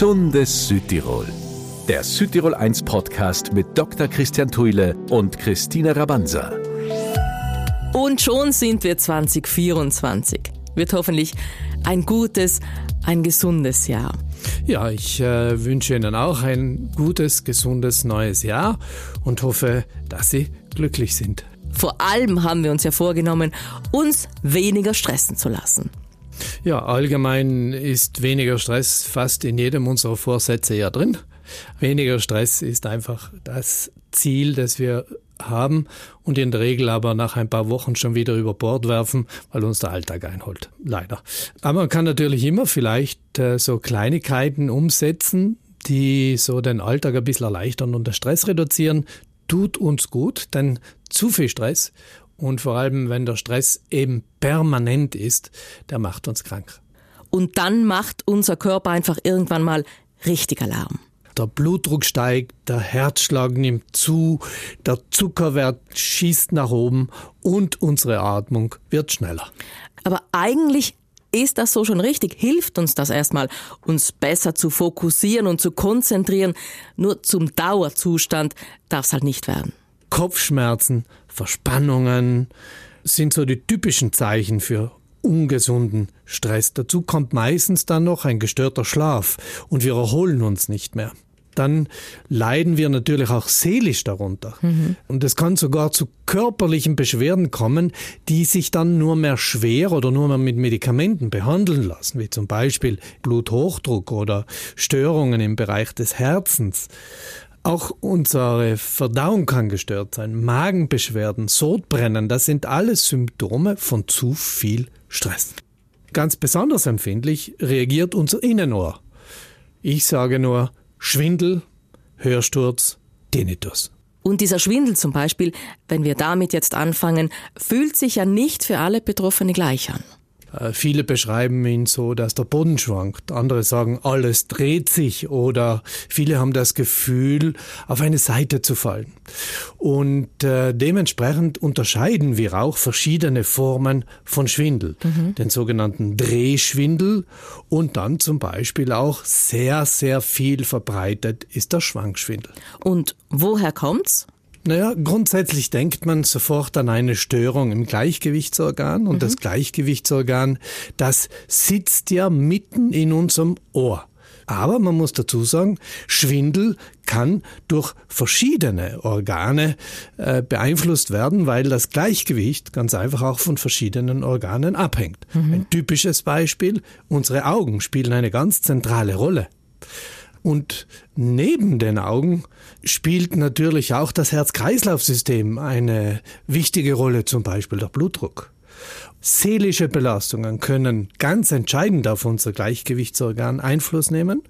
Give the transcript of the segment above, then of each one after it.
Gesundes Südtirol. Der Südtirol 1 Podcast mit Dr. Christian Thuile und Christina Rabanza. Und schon sind wir 2024. Wird hoffentlich ein gutes, ein gesundes Jahr. Ja, ich äh, wünsche Ihnen auch ein gutes, gesundes neues Jahr und hoffe, dass Sie glücklich sind. Vor allem haben wir uns ja vorgenommen, uns weniger stressen zu lassen. Ja, allgemein ist weniger Stress fast in jedem unserer Vorsätze ja drin. Weniger Stress ist einfach das Ziel, das wir haben und in der Regel aber nach ein paar Wochen schon wieder über Bord werfen, weil uns der Alltag einholt. Leider. Aber man kann natürlich immer vielleicht äh, so Kleinigkeiten umsetzen, die so den Alltag ein bisschen erleichtern und den Stress reduzieren. Tut uns gut, denn zu viel Stress und vor allem, wenn der Stress eben permanent ist, der macht uns krank. Und dann macht unser Körper einfach irgendwann mal richtig Alarm. Der Blutdruck steigt, der Herzschlag nimmt zu, der Zuckerwert schießt nach oben und unsere Atmung wird schneller. Aber eigentlich ist das so schon richtig? Hilft uns das erstmal, uns besser zu fokussieren und zu konzentrieren? Nur zum Dauerzustand darf es halt nicht werden. Kopfschmerzen, Verspannungen sind so die typischen Zeichen für ungesunden Stress. Dazu kommt meistens dann noch ein gestörter Schlaf und wir erholen uns nicht mehr. Dann leiden wir natürlich auch seelisch darunter. Mhm. Und es kann sogar zu körperlichen Beschwerden kommen, die sich dann nur mehr schwer oder nur mehr mit Medikamenten behandeln lassen, wie zum Beispiel Bluthochdruck oder Störungen im Bereich des Herzens. Auch unsere Verdauung kann gestört sein, Magenbeschwerden, Sodbrennen, das sind alles Symptome von zu viel Stress. Ganz besonders empfindlich reagiert unser Innenohr. Ich sage nur Schwindel, Hörsturz, Tinnitus. Und dieser Schwindel zum Beispiel, wenn wir damit jetzt anfangen, fühlt sich ja nicht für alle Betroffene gleich an. Äh, viele beschreiben ihn so, dass der Boden schwankt. Andere sagen, alles dreht sich oder viele haben das Gefühl, auf eine Seite zu fallen. Und äh, dementsprechend unterscheiden wir auch verschiedene Formen von Schwindel. Mhm. Den sogenannten Drehschwindel und dann zum Beispiel auch sehr, sehr viel verbreitet ist der Schwankschwindel. Und woher kommt's? Naja, grundsätzlich denkt man sofort an eine Störung im Gleichgewichtsorgan und mhm. das Gleichgewichtsorgan, das sitzt ja mitten in unserem Ohr. Aber man muss dazu sagen, Schwindel kann durch verschiedene Organe äh, beeinflusst werden, weil das Gleichgewicht ganz einfach auch von verschiedenen Organen abhängt. Mhm. Ein typisches Beispiel, unsere Augen spielen eine ganz zentrale Rolle. Und neben den Augen spielt natürlich auch das Herz-Kreislauf-System eine wichtige Rolle, zum Beispiel der Blutdruck. Seelische Belastungen können ganz entscheidend auf unser Gleichgewichtsorgan Einfluss nehmen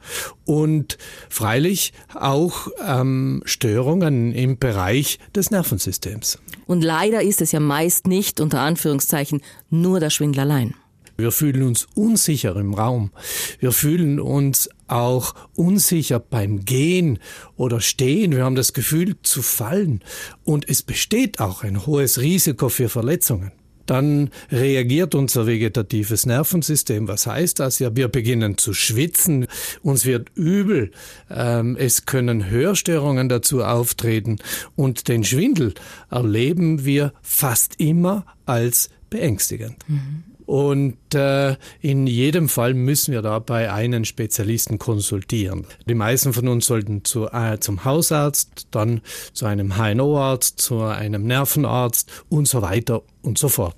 und freilich auch ähm, Störungen im Bereich des Nervensystems. Und leider ist es ja meist nicht unter Anführungszeichen nur der Schwindel allein. Wir fühlen uns unsicher im Raum. Wir fühlen uns auch unsicher beim Gehen oder Stehen. Wir haben das Gefühl zu fallen. Und es besteht auch ein hohes Risiko für Verletzungen. Dann reagiert unser vegetatives Nervensystem. Was heißt das? Ja, wir beginnen zu schwitzen, uns wird übel, ähm, es können Hörstörungen dazu auftreten und den Schwindel erleben wir fast immer als beängstigend. Mhm. Und äh, in jedem Fall müssen wir dabei einen Spezialisten konsultieren. Die meisten von uns sollten zu, äh, zum Hausarzt, dann zu einem HNO-Arzt, zu einem Nervenarzt und so weiter und so fort.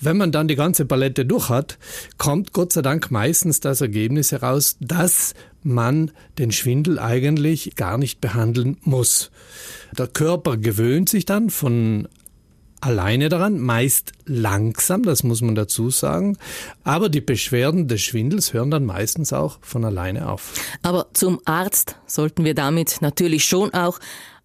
Wenn man dann die ganze Palette durch hat, kommt Gott sei Dank meistens das Ergebnis heraus, dass man den Schwindel eigentlich gar nicht behandeln muss. Der Körper gewöhnt sich dann von alleine daran, meist langsam, das muss man dazu sagen. Aber die Beschwerden des Schwindels hören dann meistens auch von alleine auf. Aber zum Arzt sollten wir damit natürlich schon auch,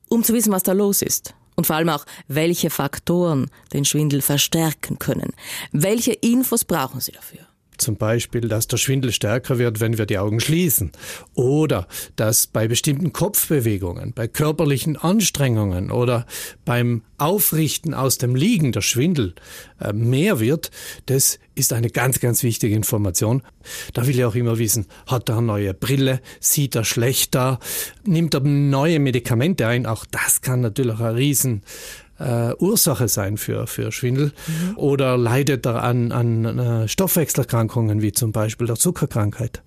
um zu wissen, was da los ist. Und vor allem auch, welche Faktoren den Schwindel verstärken können. Welche Infos brauchen Sie dafür? Zum Beispiel, dass der Schwindel stärker wird, wenn wir die Augen schließen. Oder dass bei bestimmten Kopfbewegungen, bei körperlichen Anstrengungen oder beim Aufrichten aus dem Liegen der Schwindel äh, mehr wird. Das ist eine ganz, ganz wichtige Information. Da will ich auch immer wissen, hat er eine neue Brille, sieht er schlechter, nimmt er neue Medikamente ein. Auch das kann natürlich ein riesen äh, Ursache sein für, für Schwindel mhm. oder leidet er an, an äh, Stoffwechselerkrankungen wie zum Beispiel der Zuckerkrankheit.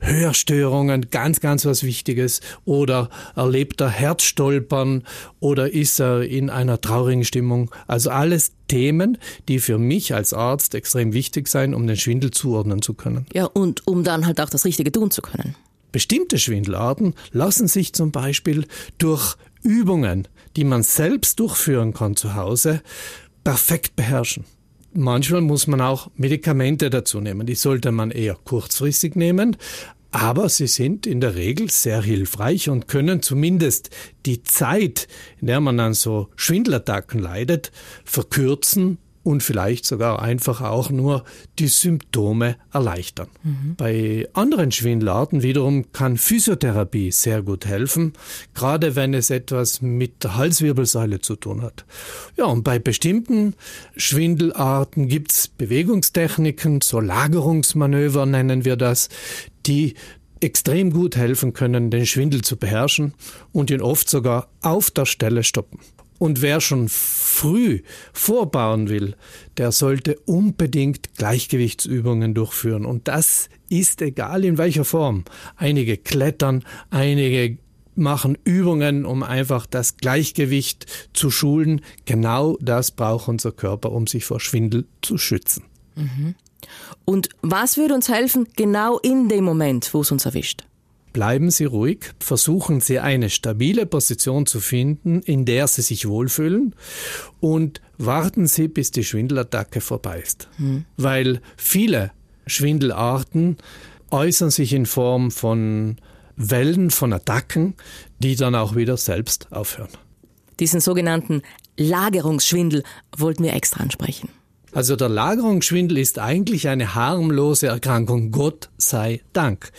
Hörstörungen, ganz, ganz was Wichtiges oder erlebt er Herzstolpern oder ist er in einer traurigen Stimmung. Also alles Themen, die für mich als Arzt extrem wichtig sein, um den Schwindel zuordnen zu können. Ja, und um dann halt auch das Richtige tun zu können. Bestimmte Schwindelarten lassen sich zum Beispiel durch Übungen, die man selbst durchführen kann zu Hause, perfekt beherrschen. Manchmal muss man auch Medikamente dazu nehmen. Die sollte man eher kurzfristig nehmen, aber sie sind in der Regel sehr hilfreich und können zumindest die Zeit, in der man an so Schwindelattacken leidet, verkürzen und vielleicht sogar einfach auch nur die Symptome erleichtern. Mhm. Bei anderen Schwindelarten wiederum kann Physiotherapie sehr gut helfen, gerade wenn es etwas mit der Halswirbelsäule zu tun hat. Ja, und bei bestimmten Schwindelarten gibt es Bewegungstechniken, so Lagerungsmanöver nennen wir das, die extrem gut helfen können, den Schwindel zu beherrschen und ihn oft sogar auf der Stelle stoppen. Und wer schon früh vorbauen will, der sollte unbedingt Gleichgewichtsübungen durchführen. Und das ist egal in welcher Form. Einige klettern, einige machen Übungen, um einfach das Gleichgewicht zu schulen. Genau das braucht unser Körper, um sich vor Schwindel zu schützen. Mhm. Und was würde uns helfen, genau in dem Moment, wo es uns erwischt? Bleiben Sie ruhig, versuchen Sie eine stabile Position zu finden, in der Sie sich wohlfühlen und warten Sie, bis die Schwindelattacke vorbei ist. Hm. Weil viele Schwindelarten äußern sich in Form von Wellen, von Attacken, die dann auch wieder selbst aufhören. Diesen sogenannten Lagerungsschwindel wollten wir extra ansprechen. Also der Lagerungsschwindel ist eigentlich eine harmlose Erkrankung, Gott sei Dank.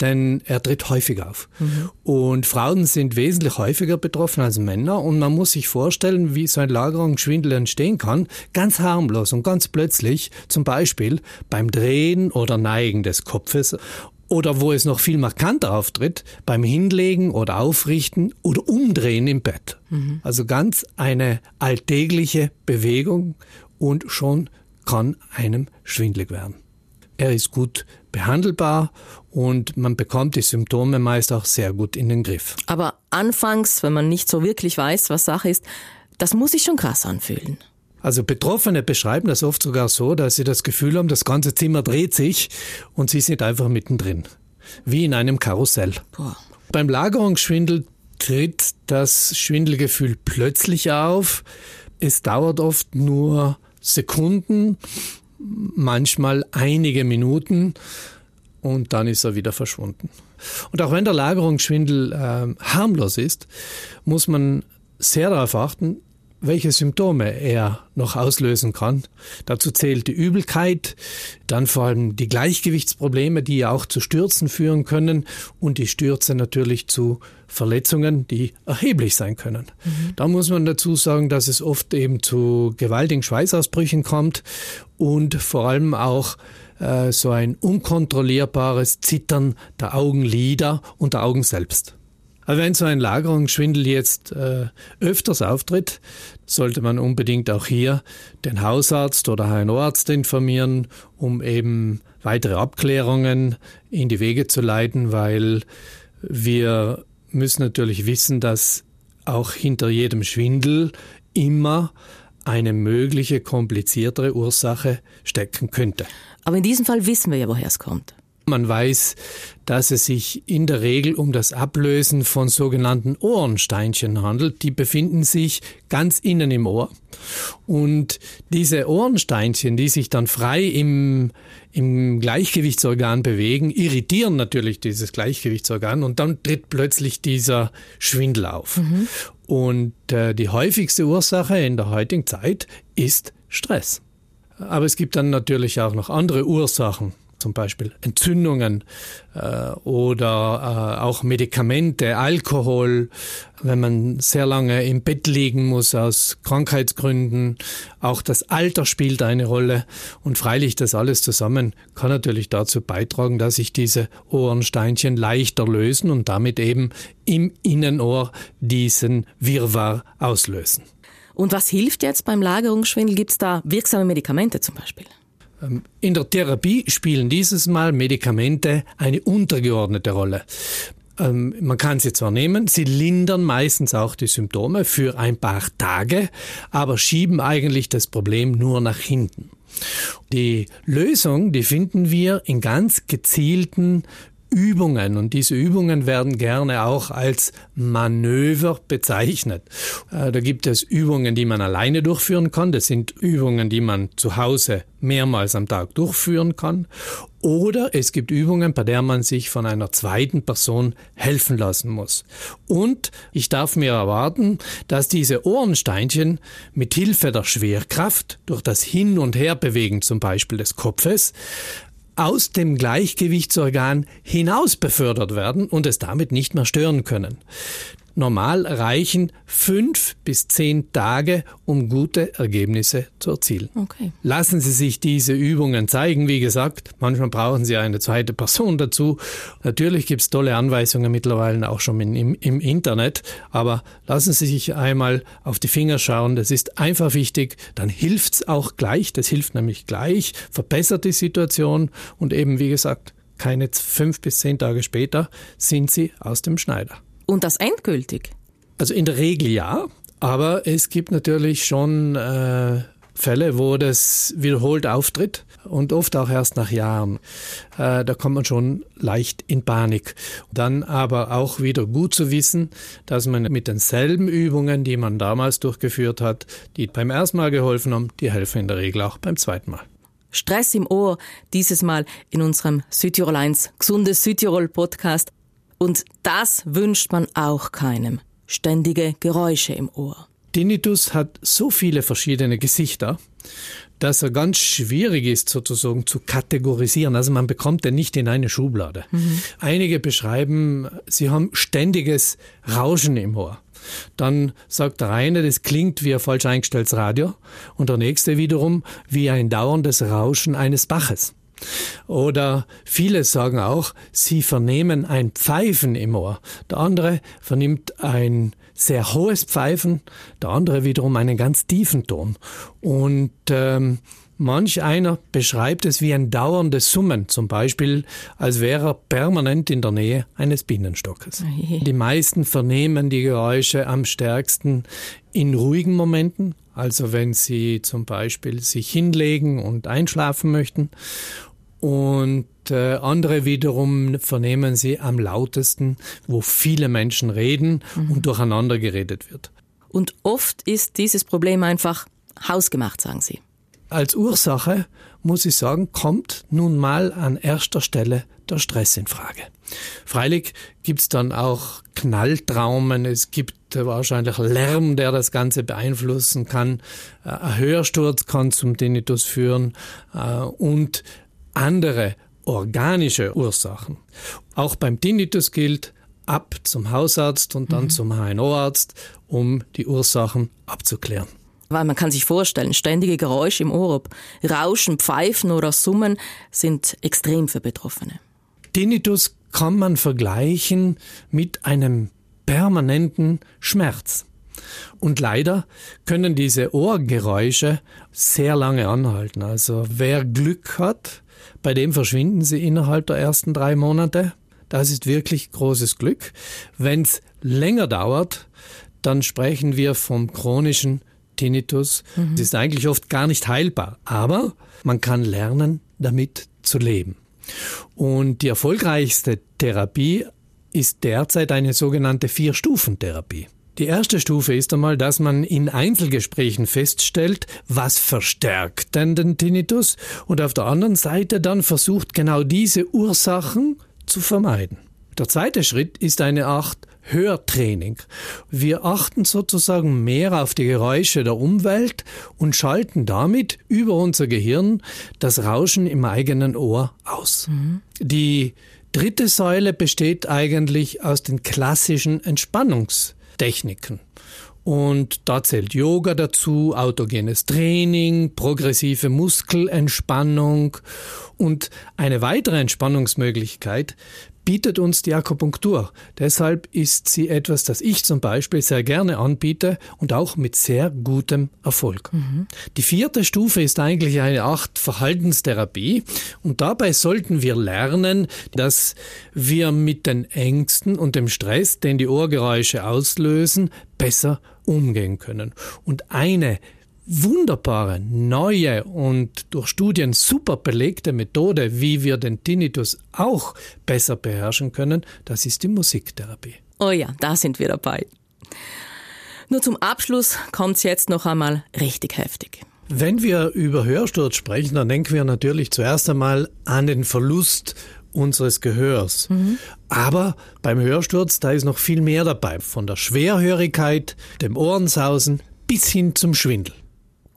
Denn er tritt häufig auf. Mhm. Und Frauen sind wesentlich häufiger betroffen als Männer. Und man muss sich vorstellen, wie so ein Lagerungsschwindel entstehen kann. Ganz harmlos und ganz plötzlich, zum Beispiel beim Drehen oder Neigen des Kopfes oder wo es noch viel markanter auftritt, beim Hinlegen oder Aufrichten oder Umdrehen im Bett. Mhm. Also ganz eine alltägliche Bewegung und schon kann einem schwindlig werden. Er ist gut behandelbar und man bekommt die Symptome meist auch sehr gut in den Griff. Aber anfangs, wenn man nicht so wirklich weiß, was Sache ist, das muss sich schon krass anfühlen. Also Betroffene beschreiben das oft sogar so, dass sie das Gefühl haben, das ganze Zimmer dreht sich und sie sind einfach mittendrin, wie in einem Karussell. Boah. Beim Lagerungsschwindel tritt das Schwindelgefühl plötzlich auf. Es dauert oft nur Sekunden, manchmal einige Minuten und dann ist er wieder verschwunden. Und auch wenn der Lagerungsschwindel äh, harmlos ist, muss man sehr darauf achten, welche Symptome er noch auslösen kann. Dazu zählt die Übelkeit, dann vor allem die Gleichgewichtsprobleme, die ja auch zu Stürzen führen können und die Stürze natürlich zu Verletzungen, die erheblich sein können. Mhm. Da muss man dazu sagen, dass es oft eben zu gewaltigen Schweißausbrüchen kommt und vor allem auch äh, so ein unkontrollierbares Zittern der Augenlider und der Augen selbst. Aber wenn so ein Lagerungsschwindel jetzt äh, öfters auftritt, sollte man unbedingt auch hier den Hausarzt oder HNO-Arzt informieren, um eben weitere Abklärungen in die Wege zu leiten, weil wir müssen natürlich wissen, dass auch hinter jedem Schwindel immer eine mögliche kompliziertere Ursache stecken könnte. Aber in diesem Fall wissen wir ja, woher es kommt. Man weiß, dass es sich in der Regel um das Ablösen von sogenannten Ohrensteinchen handelt. Die befinden sich ganz innen im Ohr. Und diese Ohrensteinchen, die sich dann frei im, im Gleichgewichtsorgan bewegen, irritieren natürlich dieses Gleichgewichtsorgan und dann tritt plötzlich dieser Schwindel auf. Mhm. Und äh, die häufigste Ursache in der heutigen Zeit ist Stress. Aber es gibt dann natürlich auch noch andere Ursachen zum Beispiel Entzündungen äh, oder äh, auch Medikamente, Alkohol, wenn man sehr lange im Bett liegen muss aus Krankheitsgründen. Auch das Alter spielt eine Rolle. Und freilich das alles zusammen kann natürlich dazu beitragen, dass sich diese Ohrensteinchen leichter lösen und damit eben im Innenohr diesen Wirrwarr auslösen. Und was hilft jetzt beim Lagerungsschwindel? Gibt es da wirksame Medikamente zum Beispiel? Ähm, in der Therapie spielen dieses Mal Medikamente eine untergeordnete Rolle. Ähm, man kann sie zwar nehmen, sie lindern meistens auch die Symptome für ein paar Tage, aber schieben eigentlich das Problem nur nach hinten. Die Lösung, die finden wir in ganz gezielten Übungen und diese Übungen werden gerne auch als Manöver bezeichnet. Äh, da gibt es Übungen, die man alleine durchführen kann. Das sind Übungen, die man zu Hause mehrmals am Tag durchführen kann. Oder es gibt Übungen, bei der man sich von einer zweiten Person helfen lassen muss. Und ich darf mir erwarten, dass diese Ohrensteinchen mit Hilfe der Schwerkraft durch das Hin- und Herbewegen zum Beispiel des Kopfes aus dem Gleichgewichtsorgan hinaus befördert werden und es damit nicht mehr stören können. Normal reichen fünf bis zehn Tage, um gute Ergebnisse zu erzielen. Okay. Lassen Sie sich diese Übungen zeigen. Wie gesagt, manchmal brauchen Sie eine zweite Person dazu. Natürlich gibt es tolle Anweisungen mittlerweile auch schon im, im Internet, aber lassen Sie sich einmal auf die Finger schauen. Das ist einfach wichtig. Dann hilft es auch gleich. Das hilft nämlich gleich, verbessert die Situation und eben, wie gesagt, keine fünf bis zehn Tage später sind Sie aus dem Schneider. Und das endgültig? Also in der Regel ja, aber es gibt natürlich schon äh, Fälle, wo das wiederholt auftritt und oft auch erst nach Jahren. Äh, da kommt man schon leicht in Panik. Dann aber auch wieder gut zu wissen, dass man mit denselben Übungen, die man damals durchgeführt hat, die beim ersten Mal geholfen haben, die helfen in der Regel auch beim zweiten Mal. Stress im Ohr, dieses Mal in unserem Südtirol 1 Gesundes Südtirol Podcast. Und das wünscht man auch keinem. Ständige Geräusche im Ohr. Tinnitus hat so viele verschiedene Gesichter, dass er ganz schwierig ist sozusagen zu kategorisieren. Also man bekommt den nicht in eine Schublade. Mhm. Einige beschreiben, sie haben ständiges Rauschen im Ohr. Dann sagt der eine, das klingt wie ein falsch eingestelltes Radio und der nächste wiederum wie ein dauerndes Rauschen eines Baches. Oder viele sagen auch, sie vernehmen ein Pfeifen im Ohr. Der andere vernimmt ein sehr hohes Pfeifen, der andere wiederum einen ganz tiefen Ton. Und ähm, manch einer beschreibt es wie ein dauerndes Summen, zum Beispiel als wäre er permanent in der Nähe eines Bienenstockes. Die meisten vernehmen die Geräusche am stärksten in ruhigen Momenten, also wenn sie zum Beispiel sich hinlegen und einschlafen möchten und äh, andere wiederum vernehmen sie am lautesten, wo viele Menschen reden mhm. und durcheinander geredet wird. Und oft ist dieses Problem einfach hausgemacht, sagen Sie. Als Ursache, muss ich sagen, kommt nun mal an erster Stelle der Stress in Frage. Freilich gibt's dann auch Knalltraumen, es gibt wahrscheinlich Lärm, der das Ganze beeinflussen kann, äh, ein Hörsturz kann zum Tinnitus führen äh, und andere organische Ursachen. Auch beim Tinnitus gilt, ab zum Hausarzt und dann mhm. zum HNO-Arzt, um die Ursachen abzuklären. Weil man kann sich vorstellen, ständige Geräusche im Ohr, ob Rauschen, Pfeifen oder Summen, sind extrem für Betroffene. Tinnitus kann man vergleichen mit einem permanenten Schmerz. Und leider können diese Ohrgeräusche sehr lange anhalten. Also wer Glück hat, bei dem verschwinden sie innerhalb der ersten drei Monate. Das ist wirklich großes Glück. Wenn es länger dauert, dann sprechen wir vom chronischen Tinnitus. Mhm. Das ist eigentlich oft gar nicht heilbar, aber man kann lernen, damit zu leben. Und die erfolgreichste Therapie ist derzeit eine sogenannte Vier-Stufen-Therapie. Die erste Stufe ist einmal, dass man in Einzelgesprächen feststellt, was verstärkt denn den Tinnitus und auf der anderen Seite dann versucht, genau diese Ursachen zu vermeiden. Der zweite Schritt ist eine Art Hörtraining. Wir achten sozusagen mehr auf die Geräusche der Umwelt und schalten damit über unser Gehirn das Rauschen im eigenen Ohr aus. Mhm. Die dritte Säule besteht eigentlich aus den klassischen Entspannungstechniken. Und da zählt Yoga dazu, autogenes Training, progressive Muskelentspannung und eine weitere Entspannungsmöglichkeit bietet uns die Akupunktur. Deshalb ist sie etwas, das ich zum Beispiel sehr gerne anbiete und auch mit sehr gutem Erfolg. Mhm. Die vierte Stufe ist eigentlich eine Art Verhaltenstherapie und dabei sollten wir lernen, dass wir mit den Ängsten und dem Stress, den die Ohrgeräusche auslösen, besser umgehen können. Und eine wunderbare, neue und durch Studien super belegte Methode, wie wir den Tinnitus auch besser beherrschen können, das ist die Musiktherapie. Oh ja, da sind wir dabei. Nur zum Abschluss kommt es jetzt noch einmal richtig heftig. Wenn wir über Hörsturz sprechen, dann denken wir natürlich zuerst einmal an den Verlust unseres Gehörs. Mhm. Aber beim Hörsturz, da ist noch viel mehr dabei. Von der Schwerhörigkeit, dem Ohrensausen bis hin zum Schwindel.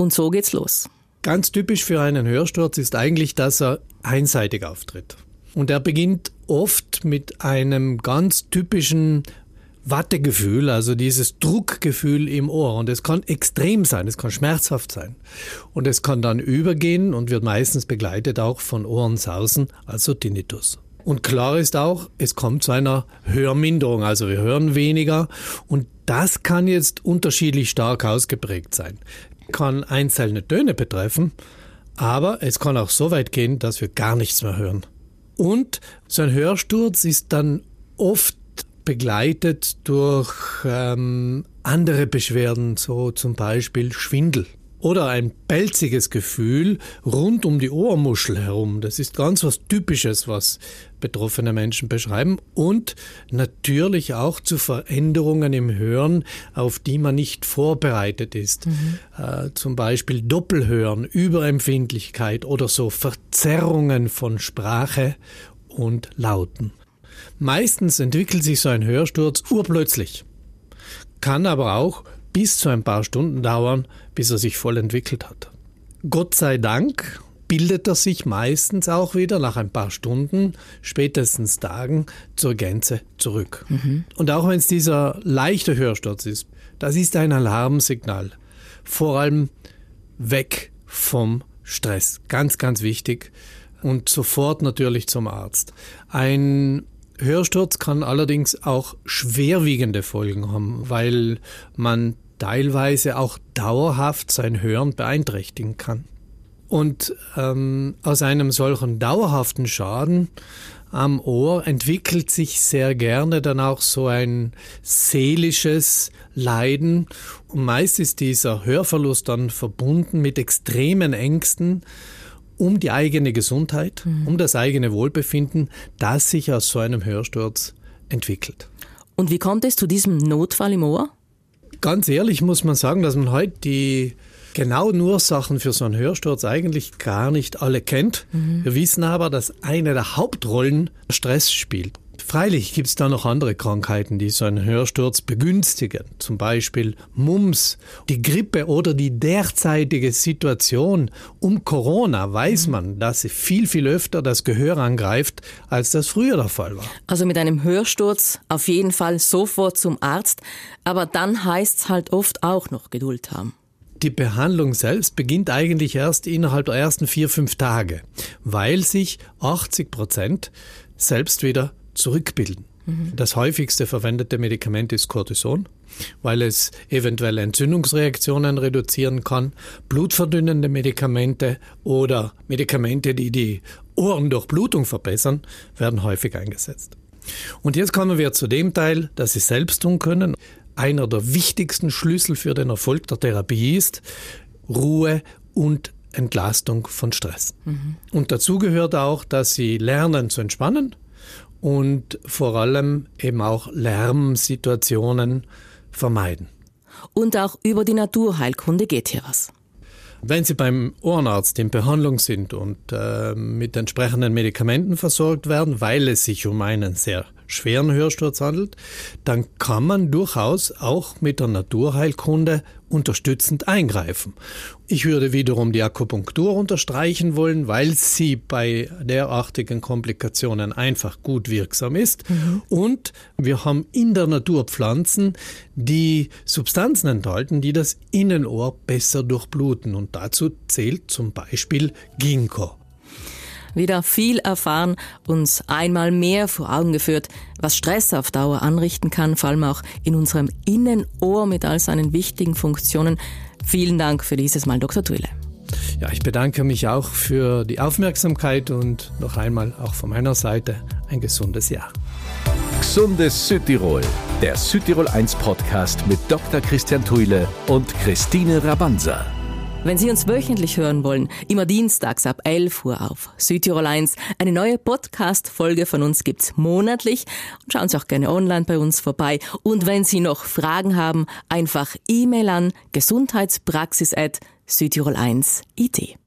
Und so geht's los. Ganz typisch für einen Hörsturz ist eigentlich, dass er einseitig auftritt. Und er beginnt oft mit einem ganz typischen Wattegefühl, also dieses Druckgefühl im Ohr. Und es kann extrem sein, es kann schmerzhaft sein. Und es kann dann übergehen und wird meistens begleitet auch von Ohrensausen, also Tinnitus. Und klar ist auch, es kommt zu einer Hörminderung, also wir hören weniger und das kann jetzt unterschiedlich stark ausgeprägt sein kann einzelne Töne betreffen, aber es kann auch so weit gehen, dass wir gar nichts mehr hören. Und so ein Hörsturz ist dann oft begleitet durch ähm, andere Beschwerden, so zum Beispiel Schwindel oder ein pelziges Gefühl rund um die Ohrmuschel herum. Das ist ganz was Typisches, was betroffene Menschen beschreiben und natürlich auch zu Veränderungen im Hören, auf die man nicht vorbereitet ist. Mhm. Äh, zum Beispiel Doppelhören, Überempfindlichkeit oder so Verzerrungen von Sprache und Lauten. Meistens entwickelt sich so ein Hörsturz urplötzlich, kann aber auch bis zu ein paar Stunden dauern, bis er sich voll entwickelt hat. Gott sei Dank bildet er sich meistens auch wieder nach ein paar Stunden, spätestens Tagen, zur Gänze zurück. Mhm. Und auch wenn es dieser leichte Hörsturz ist, das ist ein Alarmsignal. Vor allem weg vom Stress. Ganz, ganz wichtig. Und sofort natürlich zum Arzt. Ein Hörsturz kann allerdings auch schwerwiegende Folgen haben, weil man teilweise auch dauerhaft sein Hören beeinträchtigen kann. Und ähm, aus einem solchen dauerhaften Schaden am Ohr entwickelt sich sehr gerne dann auch so ein seelisches Leiden. Und meist ist dieser Hörverlust dann verbunden mit extremen Ängsten um die eigene Gesundheit, mhm. um das eigene Wohlbefinden, das sich aus so einem Hörsturz entwickelt. Und wie kommt es zu diesem Notfall im Ohr? Ganz ehrlich muss man sagen, dass man heute die genauen Ursachen für so einen Hörsturz eigentlich gar nicht alle kennt. Mhm. Wir wissen aber, dass eine der Hauptrollen Stress spielt. Freilich gibt es da noch andere Krankheiten, die so einen Hörsturz begünstigen. Zum Beispiel Mumps, die Grippe oder die derzeitige Situation um Corona weiß man, dass sie viel, viel öfter das Gehör angreift, als das früher der Fall war. Also mit einem Hörsturz auf jeden Fall sofort zum Arzt, aber dann heißt es halt oft auch noch Geduld haben. Die Behandlung selbst beginnt eigentlich erst innerhalb der ersten vier, fünf Tage, weil sich 80 Prozent selbst wieder zurückbilden. Mhm. Das häufigste verwendete Medikament ist Cortison, weil es eventuell Entzündungsreaktionen reduzieren kann, blutverdünnende Medikamente oder Medikamente, die die Ohrendurchblutung verbessern, werden häufig eingesetzt. Und jetzt kommen wir zu dem Teil, das Sie selbst tun können. Einer der wichtigsten Schlüssel für den Erfolg der Therapie ist Ruhe und Entlastung von Stress. Mhm. Und dazu gehört auch, dass Sie lernen zu entspannen und vor allem eben auch Lärmsituationen vermeiden. Und auch über die Naturheilkunde geht hier was. Wenn Sie beim Ohrenarzt in Behandlung sind und äh, mit entsprechenden Medikamenten versorgt werden, weil es sich um einen sehr schweren Hörsturz handelt, dann kann man durchaus auch mit der Naturheilkunde unterstützend eingreifen. Ich würde wiederum die Akupunktur unterstreichen wollen, weil sie bei derartigen Komplikationen einfach gut wirksam ist. Mhm. Und wir haben in der Natur Pflanzen, die Substanzen enthalten, die das Innenohr besser durchbluten. Und dazu zählt zum Beispiel Ginkgo wieder viel erfahren, uns einmal mehr vor Augen geführt, was Stress auf Dauer anrichten kann, vor allem auch in unserem Innenohr mit all seinen wichtigen Funktionen. Vielen Dank für dieses Mal, Dr. Thuile. Ja, ich bedanke mich auch für die Aufmerksamkeit und noch einmal auch von meiner Seite ein gesundes Jahr. Gesundes Südtirol, der Südtirol 1 Podcast mit Dr. Christian Thuile und Christine Rabanza. Wenn Sie uns wöchentlich hören wollen, immer dienstags ab 11 Uhr auf Südtirol 1. Eine neue Podcast-Folge von uns gibt's monatlich. Und schauen Sie auch gerne online bei uns vorbei. Und wenn Sie noch Fragen haben, einfach E-Mail an gesundheitspraxis at südtirol1.it.